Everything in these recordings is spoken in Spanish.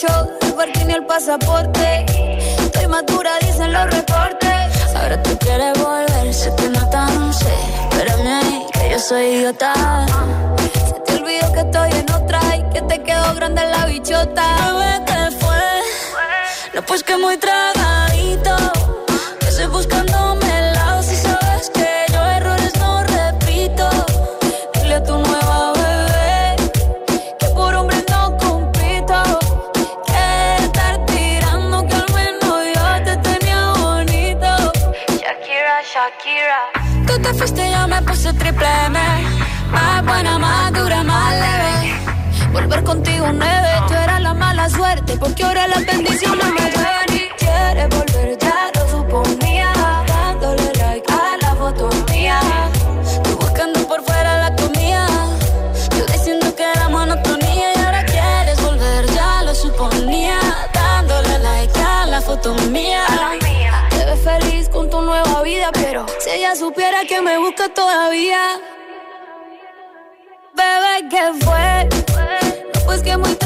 cuenta los shows, el pasaporte. Estoy madura, dicen los reportes. Ahora tú quieres volver, sé que no tan sé. Espérame ahí, que yo soy idiota. Se te olvidó que estoy en otra y que te quedó grande la bichota. Bebé, ¿qué fue? No, pues que muy tragadito. M. Más buena, más dura, más leve. Volver contigo nueve, tú eras la mala suerte. Porque ahora las bendiciones me supiera que me busca todavía. Bebé, ¿qué fue? No, pues que muy.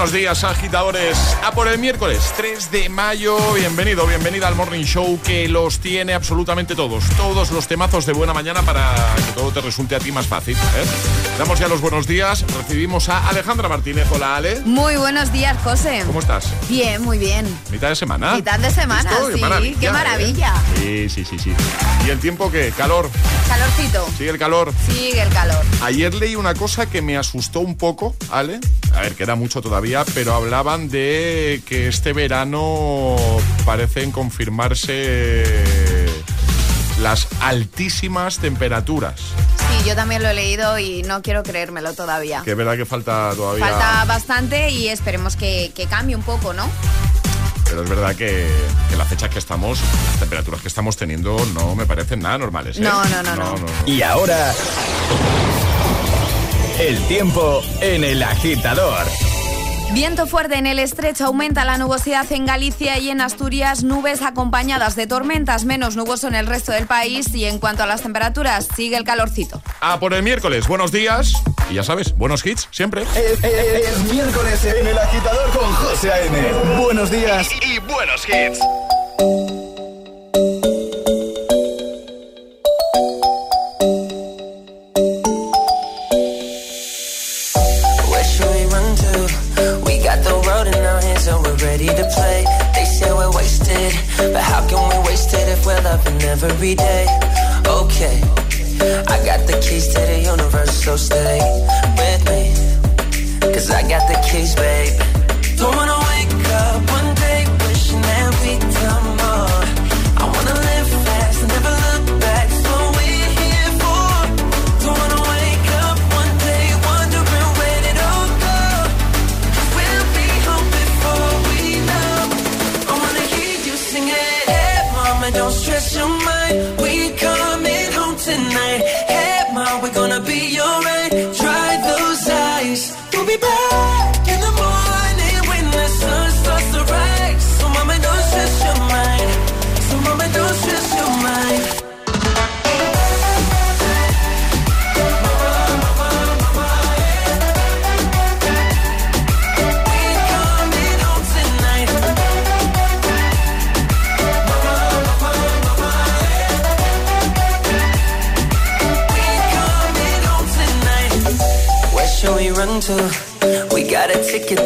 Buenos días, agitadores. A por el miércoles 3 de mayo. Bienvenido, bienvenida al Morning Show que los tiene absolutamente todos. Todos los temazos de buena mañana para que todo te resulte a ti más fácil. ¿eh? Damos ya los buenos días. Recibimos a Alejandra Martínez. Hola, Ale. Muy buenos días, José. ¿Cómo estás? Bien, muy bien. ¿Mitad de semana? Mitad de semana, ¿Listo? sí. Qué maravilla. ¿eh? Sí, sí, sí, sí. ¿Y el tiempo qué? ¿Calor? Calorcito. ¿Sigue el calor? Sigue el calor. Ayer leí una cosa que me asustó un poco, Ale. A ver, que era mucho todavía, pero hablaban de que este verano parecen confirmarse las altísimas temperaturas. Yo también lo he leído y no quiero creérmelo todavía. Que es verdad que falta todavía. Falta bastante y esperemos que, que cambie un poco, ¿no? Pero es verdad que, que la fecha que estamos, las temperaturas que estamos teniendo no me parecen nada normales. ¿eh? No, no, no, no. Y ahora, el tiempo en el agitador. Viento fuerte en el estrecho, aumenta la nubosidad en Galicia y en Asturias, nubes acompañadas de tormentas, menos nuboso en el resto del país y en cuanto a las temperaturas, sigue el calorcito. A por el miércoles, buenos días. Y ya sabes, buenos hits siempre. Es, es- es miércoles en el agitador con José A.M. Buenos días Y buenos hits. Every day. Okay, I got the keys to the universe, so stay with me. Cause I got the keys, babe. Don't wanna wake mama, don't stress your mind. We coming home tonight. Hey, mom, we're gonna be alright. Dry those eyes. We'll be back.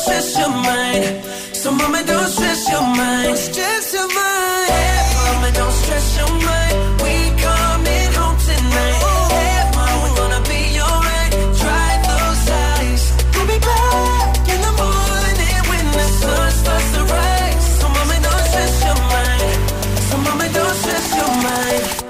Stress your mind. So, mama, don't stress your mind. Don't stress your mind. Hey, mama, don't stress your mind. We coming home tonight. Hey, mom, we're gonna be alright. Dry those eyes. We'll be back in the morning when the sun starts to rise. So, mama, don't stress your mind. So, mama, don't stress your mind.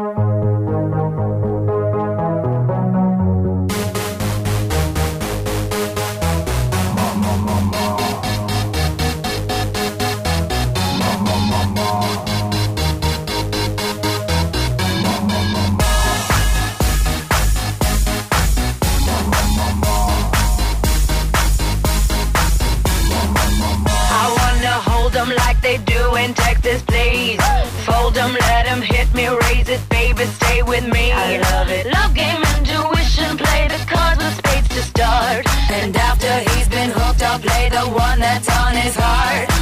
With me. I love it. Love game, intuition, play the cards with spades to start. And after he's been hooked, I'll play the one that's on his heart.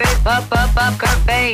Up, poker face, up, up, poker face.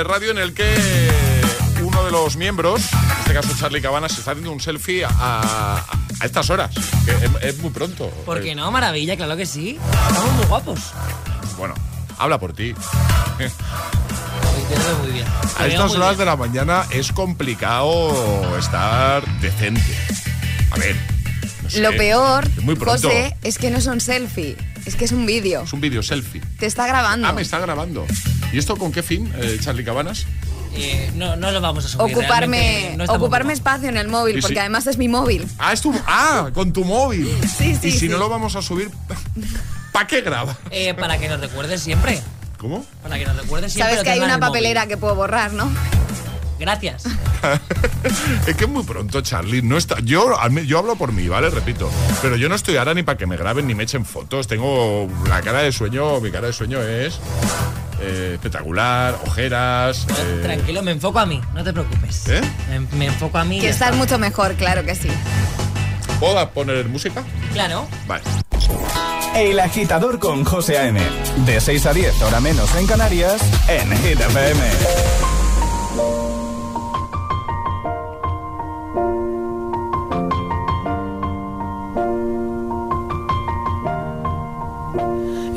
De radio en el que uno de los miembros, en este caso Charlie Cabanas, se está haciendo un selfie a, a- a estas horas. Que es, es muy pronto. ¿Por qué Eh, no? Maravilla, claro que sí. Estamos muy guapos. Bueno, habla por ti. Muy bien. A estas horas bien. de la mañana es complicado estar decente. A ver. no sé, Lo peor, es muy pronto. José, es que no es un selfie, es que es un vídeo. Es un vídeo selfie. Te está grabando. Ah, me está grabando. ¿Y esto con qué fin, eh, Charlie Cabanas? Eh, no, no lo vamos a subir. Ocuparme, no ocuparme espacio en el móvil, Sí, sí. porque además es mi móvil. Ah, es tu. Ah, con tu móvil. Sí, sí, Y si sí. no lo vamos a subir, ¿para qué graba? Eh, para que nos recuerdes siempre. ¿Cómo? Para que nos recuerdes siempre. Sabes que hay una móvil. papelera que puedo borrar, ¿no? Gracias. es que es muy pronto, Charlie. No está, yo, yo hablo por mí, ¿vale? Repito. Pero yo no estoy ahora ni para que me graben ni me echen fotos. Tengo la cara de sueño, mi cara de sueño es eh, espectacular, ojeras. eh, Tranquilo, me enfoco a mí, no te preocupes. ¿Eh? Me, me enfoco a mí. Que estás está. mucho mejor, claro que sí. ¿Puedo poner música? Claro. Vale. El agitador con José A.M. De 6 a 10, hora menos en Canarias, en Hit FM.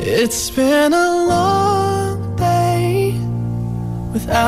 It's been a long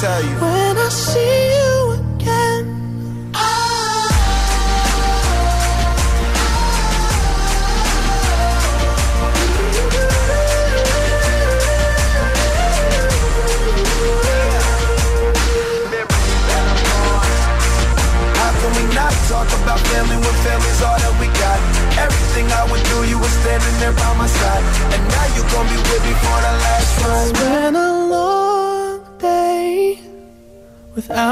tell you. When I see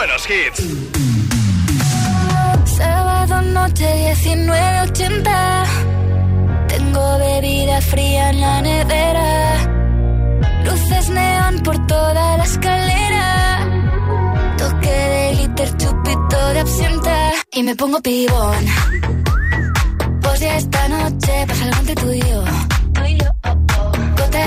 buenos hits. Sábado noche 19.80 Tengo bebida fría en la nevera. Luces neón por toda la escalera. Toque de glitter, chupito de absenta. Y me pongo pibón. Pues ya esta noche pasa algo entre tú y yo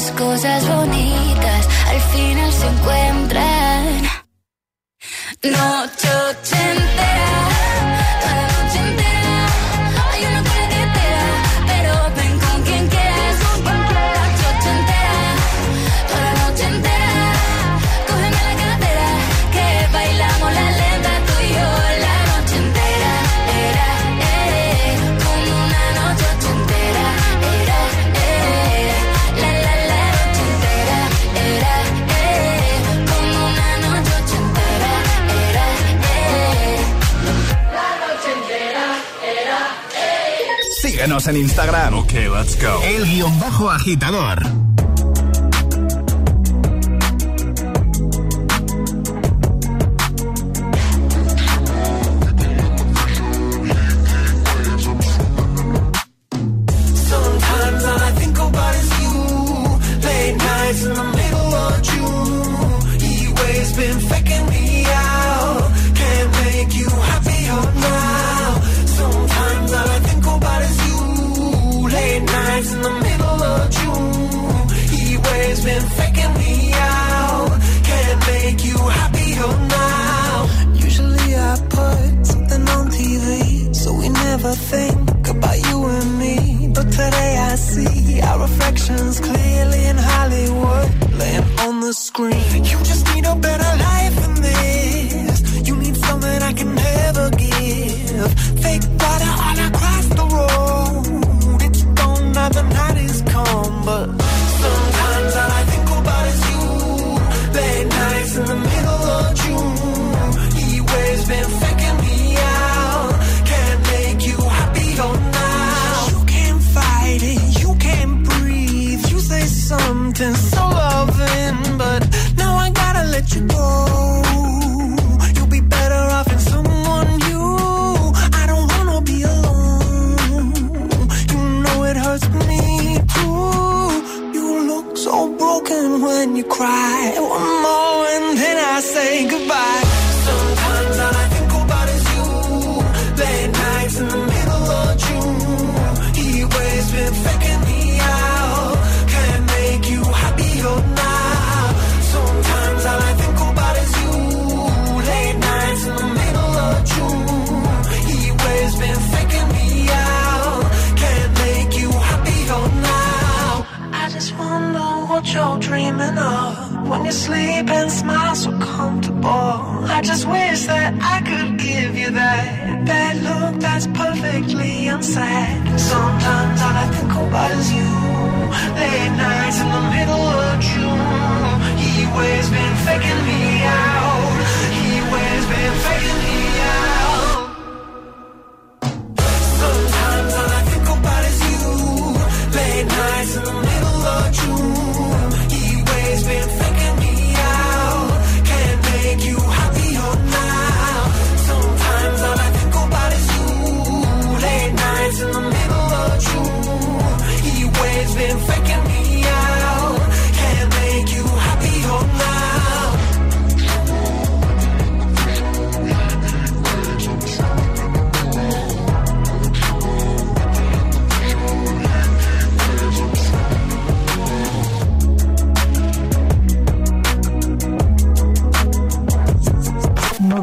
las cosas bonitas al final se encuentran. No En Instagram. Ok, let's go. El guion bajo agitador.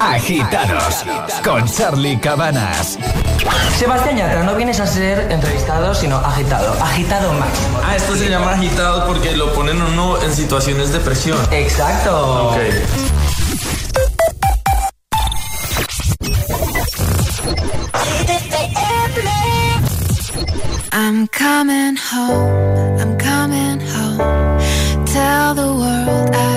Agitados con Charlie Cabanas. Sebastián Yatra, no vienes a ser entrevistado, sino agitado. Agitado máximo. Ah, esto se llama agitado porque lo ponen uno en situaciones de presión. Exacto. Ok. I'm coming home, I'm coming home. Tell the world I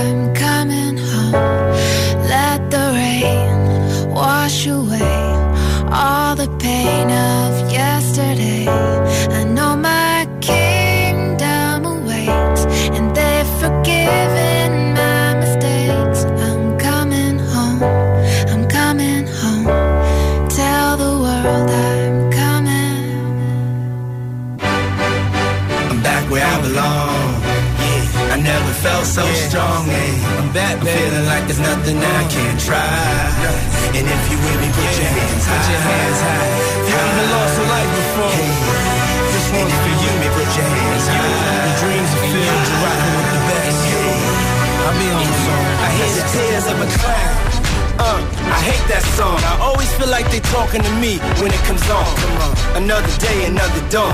There's nothing I can't try. And if you with me, put your hands high. Put your hands high. You haven't lost a life before. Hey. This one's for you. Me, put your hands high. The dreams are filled. You're rocking with the best. I'll be on song. I hear the tears of a clown. Uh, I hate that song. I always feel like they talking to me when it comes on. Another day, another dawn.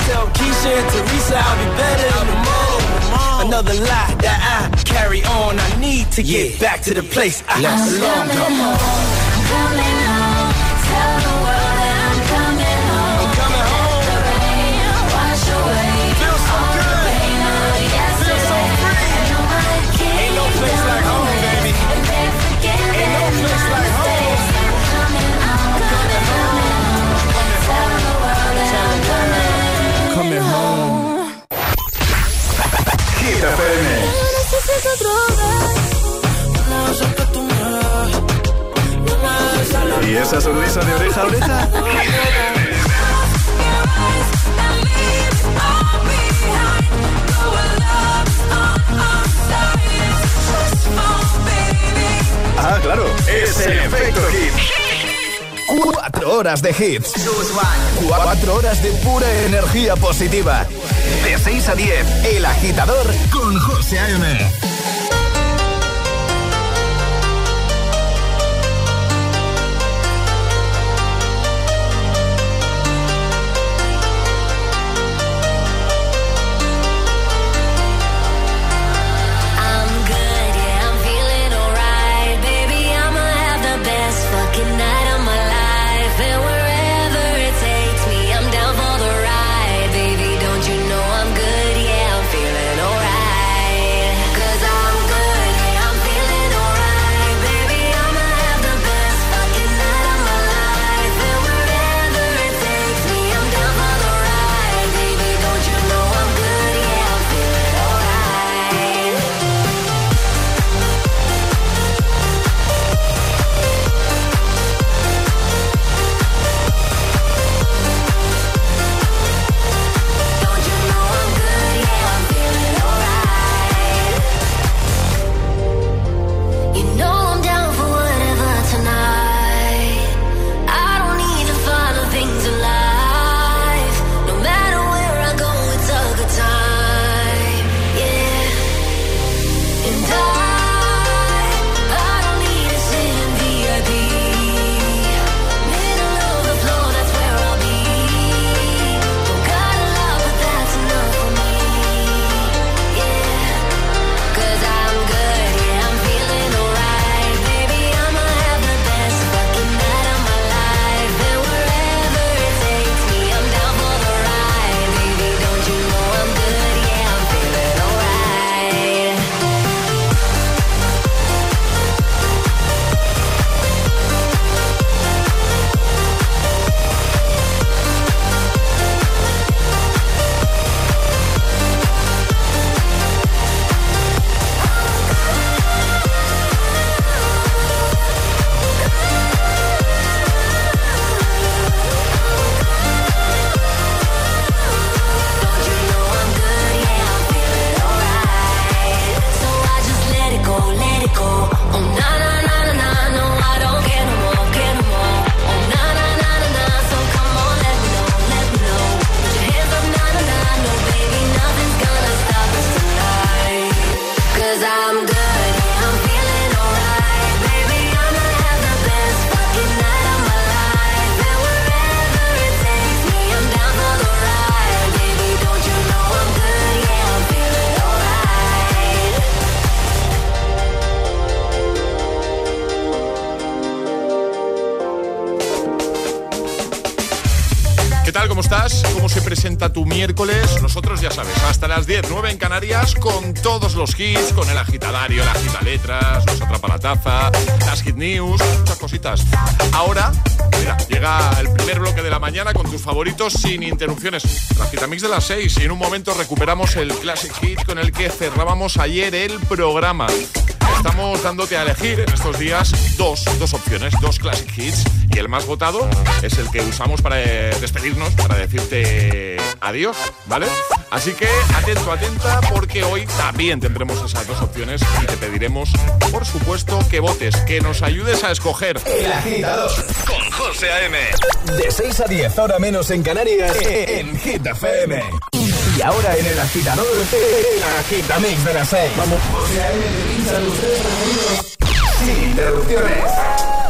Just tell Keisha and Teresa I'll be better in the morning. Another lie that I carry on. I need to get back to the place I I'm belong. coming Come on. ¿Y esa sonrisa de oreja a oreja? Ah, claro, es el efecto hit. Cuatro horas de hits. Cuatro horas de pura energía positiva. De 6 a 10, El Agitador con José A.M. miércoles. Nosotros ya sabes, hasta las 10, 9 en Canarias, con todos los hits, con el agitadario, la agita letras, los atrapa la taza, las hit news, muchas cositas. Ahora, mira, llega el primer bloque de la mañana con tus favoritos sin interrupciones. La Gitamix de las 6 y en un momento recuperamos el Classic Hit con el que cerrábamos ayer el programa. Estamos dándote a elegir en estos días dos, dos opciones, dos Classic Hits y el más votado es el que usamos para eh, despedirnos, para decirte adiós, ¿vale? Así que atento, atenta, porque hoy también tendremos esas dos opciones y te pediremos, por supuesto, que votes, que nos ayudes a escoger. El agitador con José A.M. De 6 a 10, ahora menos en Canarias, en Hit FM. Y ahora en el agitador, el agitamix de las 6. Vamos, José A.M. te pincha los tres preferidos sin interrupciones.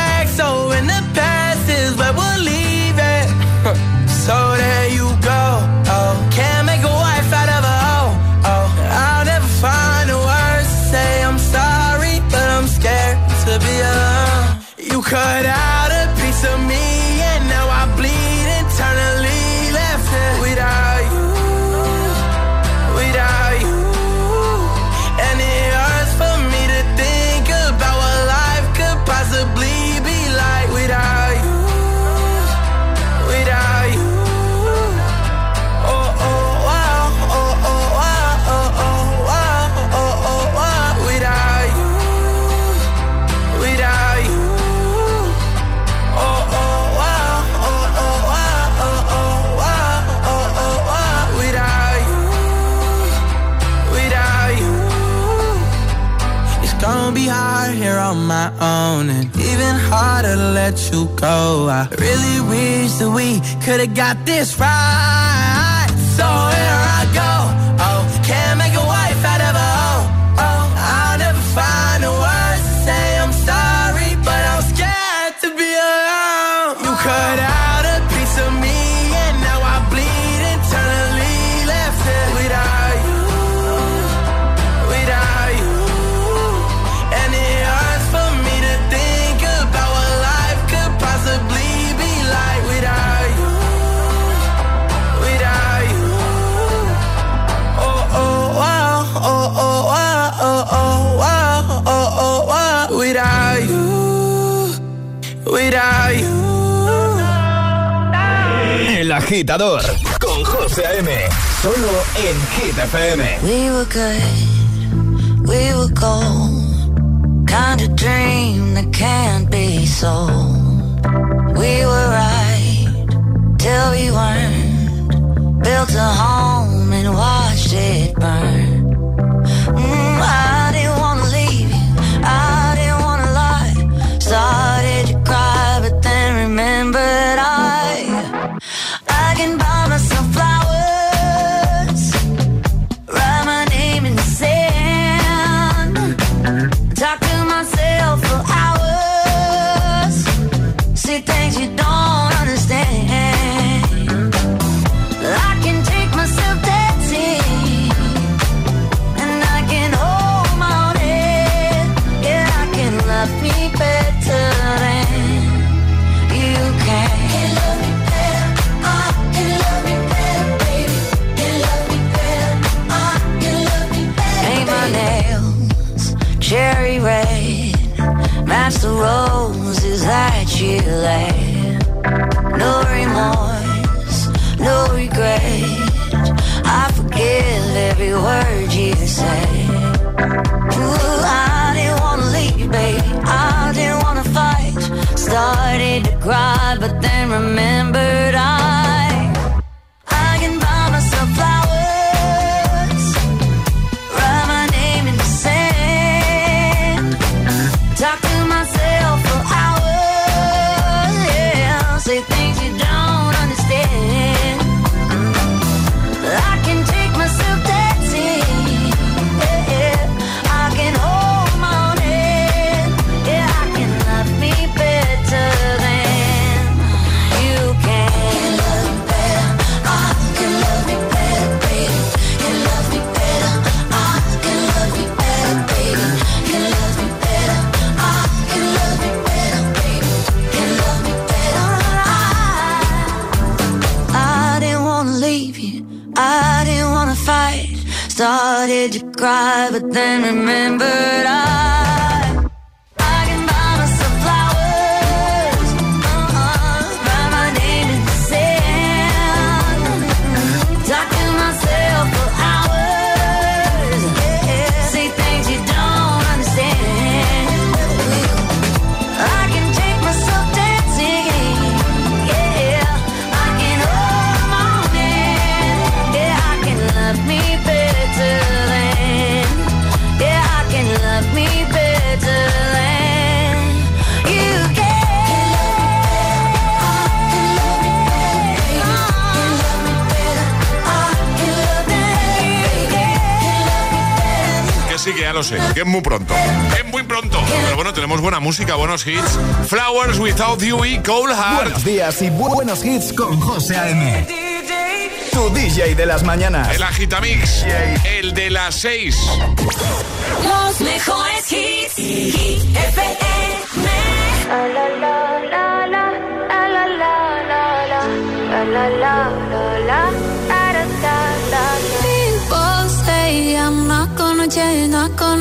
So I really wish that we could've got this right. So without you. El agitador con José M. Solo en Hit FM. We were good, we were gold. Kind of dream that can't be sold. We were right till we weren't. Built a home and watched it burn. every word you say. Ooh, I didn't wanna leave, babe. I didn't wanna fight. Started to cry, but then remembered. then remember lo sé, que es muy pronto. Es muy pronto. Pero bueno, tenemos buena música, buenos hits. Flowers Without You y Cold Heart. Buenos días y bu- buenos hits con José A.M. Tu DJ de las mañanas. El Agitamix, el de las 6. Los mejores hits.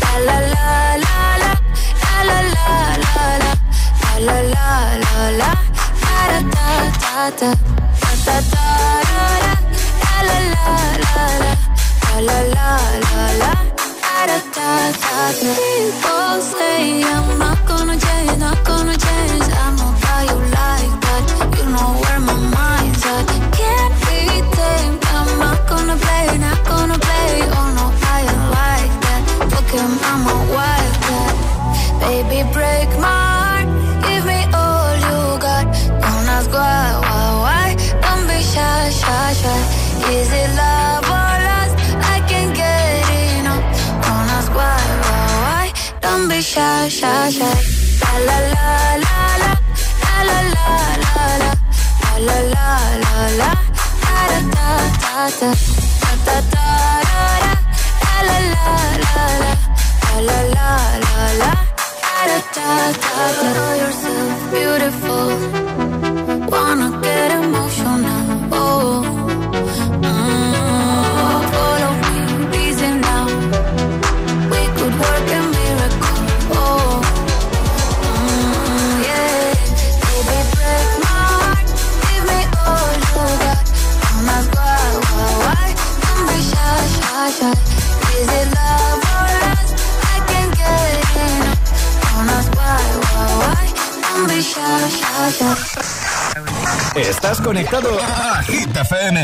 La la la la la. La la la la la. Da. People say I'm not gonna change, not gonna change. I know shy, shy, shy. La la la la la. La la la la la. La la la. Da da da da. Da da da da. La la la la la. La la la la la. Da da da da. Yourself beautiful. Conectado a Hit FM.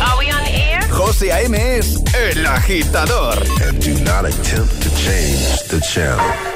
Are we on air? José A.M. es el agitador. And do not attempt to change the channel.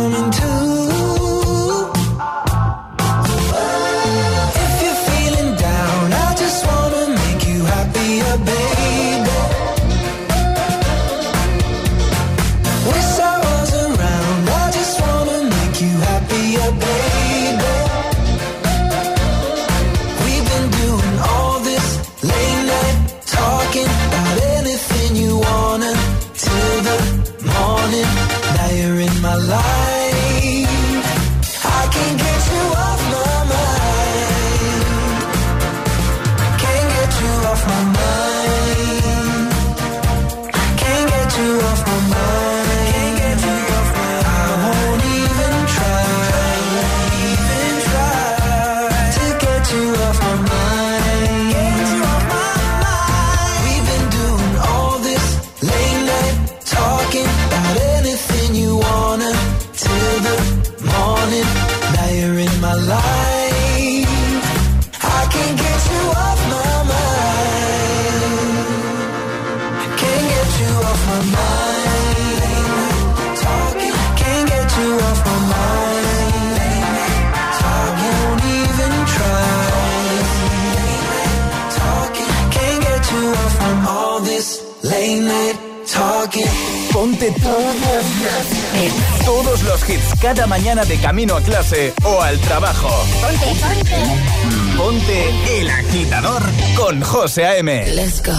cada mañana de camino a clase o al trabajo. Ponte, ponte. Ponte el agitador con José A.M. Let's go.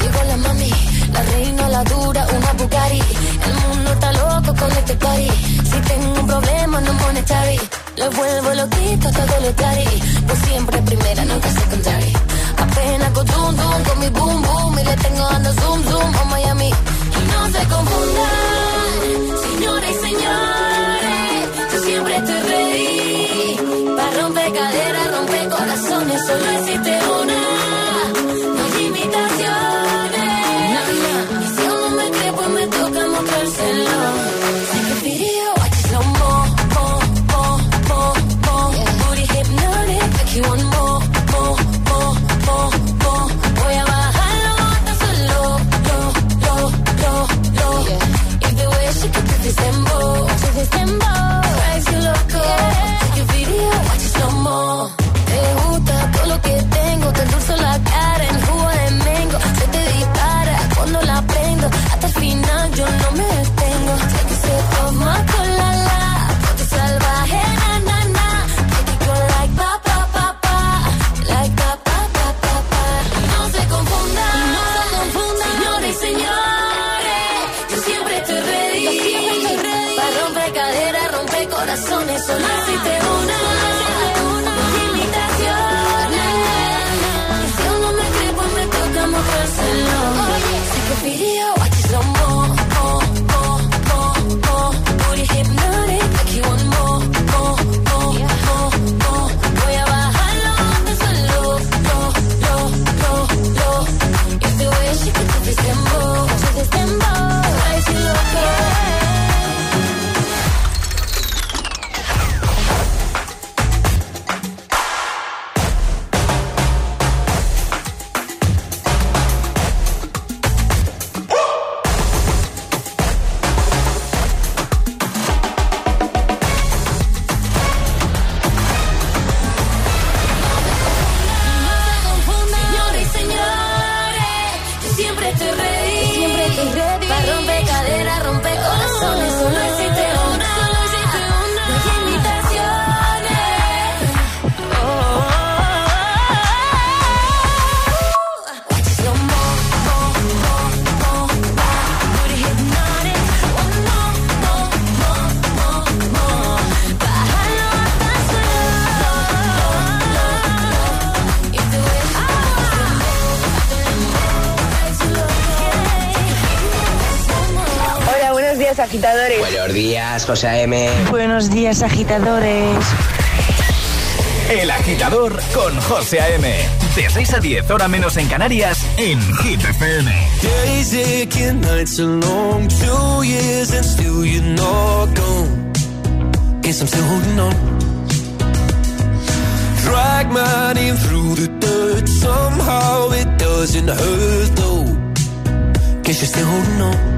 Llegó la mami, la reina, la dura, una Bugatti. El mundo está loco con este party. Si tengo un problema, no monetary. Lo vuelvo loquito, todo lo claro. Pues siempre primera, nunca secondary. Apenas con zoom, zoom, con mi boom, boom. Y le tengo dando zoom, zoom a Miami no se confundan, señores y señores. Yo siempre estoy ready. Para romper caderas, romper corazones, solo existe una. José A.M. Buenos días, agitadores. El agitador con José A.M. De 6 a 10, hora menos en Canarias, en Hit FM. Days aching, nights long, two years and still you're not gone. Guess I'm still holding on. Drag my name through the dirt, somehow it doesn't hurt though. Guess you're still holding on.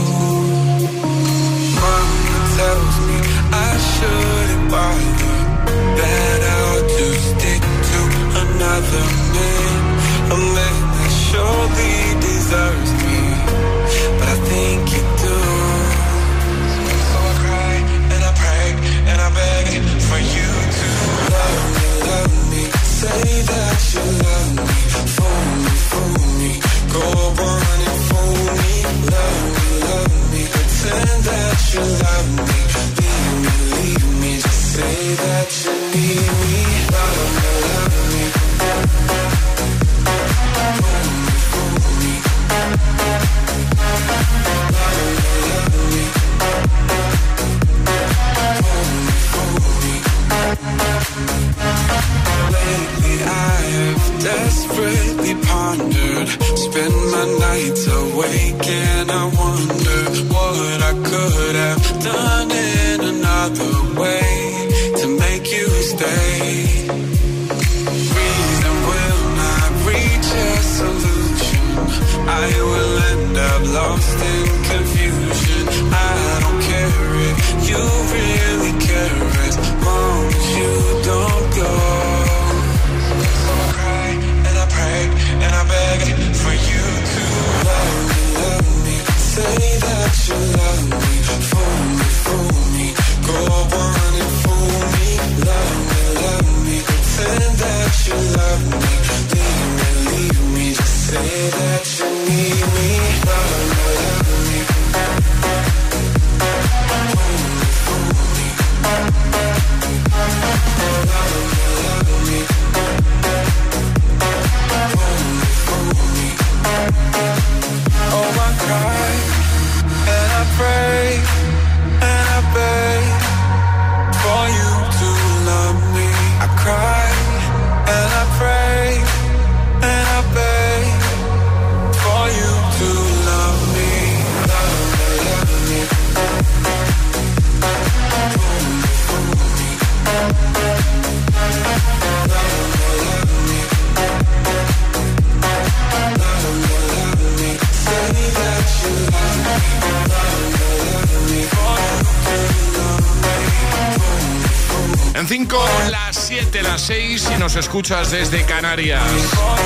En 5, las 7, las 6 y nos escuchas desde Canarias.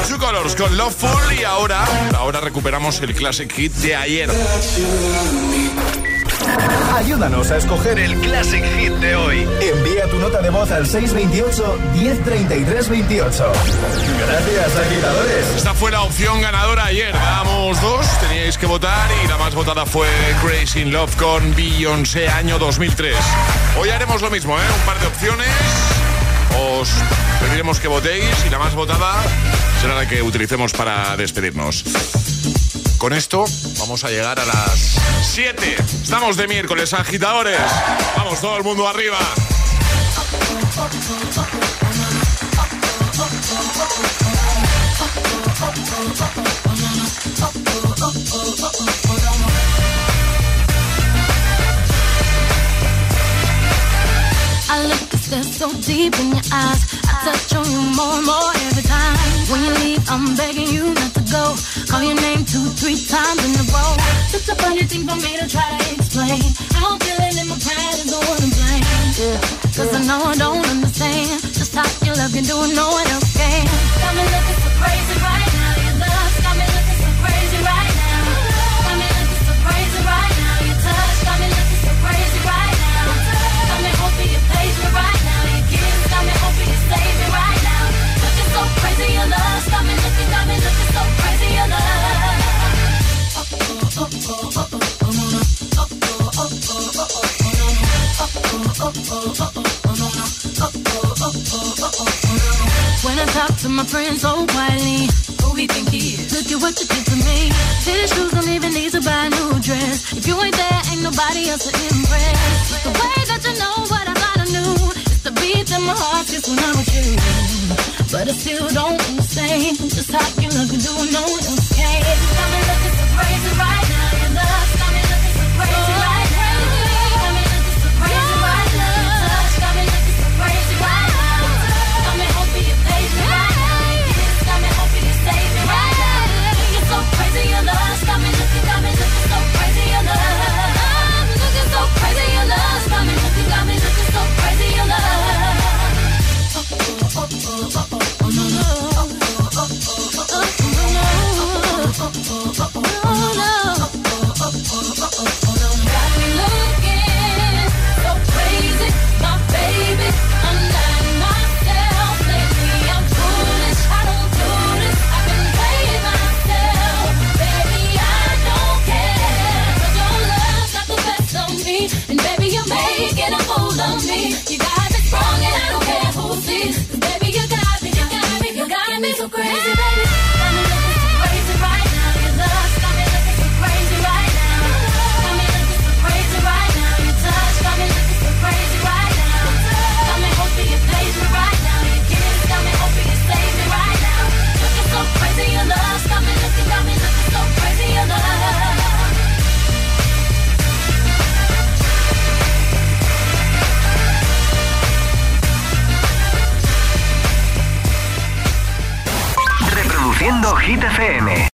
Two Colors con Loveful y ahora, ahora recuperamos el Classic Hit de ayer. Ayúdanos a escoger el Classic Hit de hoy. Envía tu nota de voz al 628 1033 28. Gracias, agitadores. Esta fue la opción ganadora ayer. Damos dos, teníais que votar y la más votada fue Crazy in Love con Beyoncé año 2003. Hoy haremos lo mismo, ¿eh? Un par de opciones. Os pediremos que votéis y la más votada será la que utilicemos para despedirnos. Con esto vamos a llegar a las 7. Estamos de miércoles, agitadores. Vamos, todo el mundo arriba. When you leave, I'm begging you not to go. Call your name two, three times in a row. Such a funny thing for me to try to explain. How I'm feeling in my pride is the one to blame. Yeah, cause I know I don't understand. Just how your love can do no one else can. Got me looking so crazy right When I talk to my friends oh, so quietly, who he think he is? Look at what you did to me. Tennis shoes don't even need to buy a new dress. If you ain't there, ain't nobody else to impress. The way that you know what I gotta do is the beat in my heart just when I'm with you. But I still don't understand just how you look and do no one else.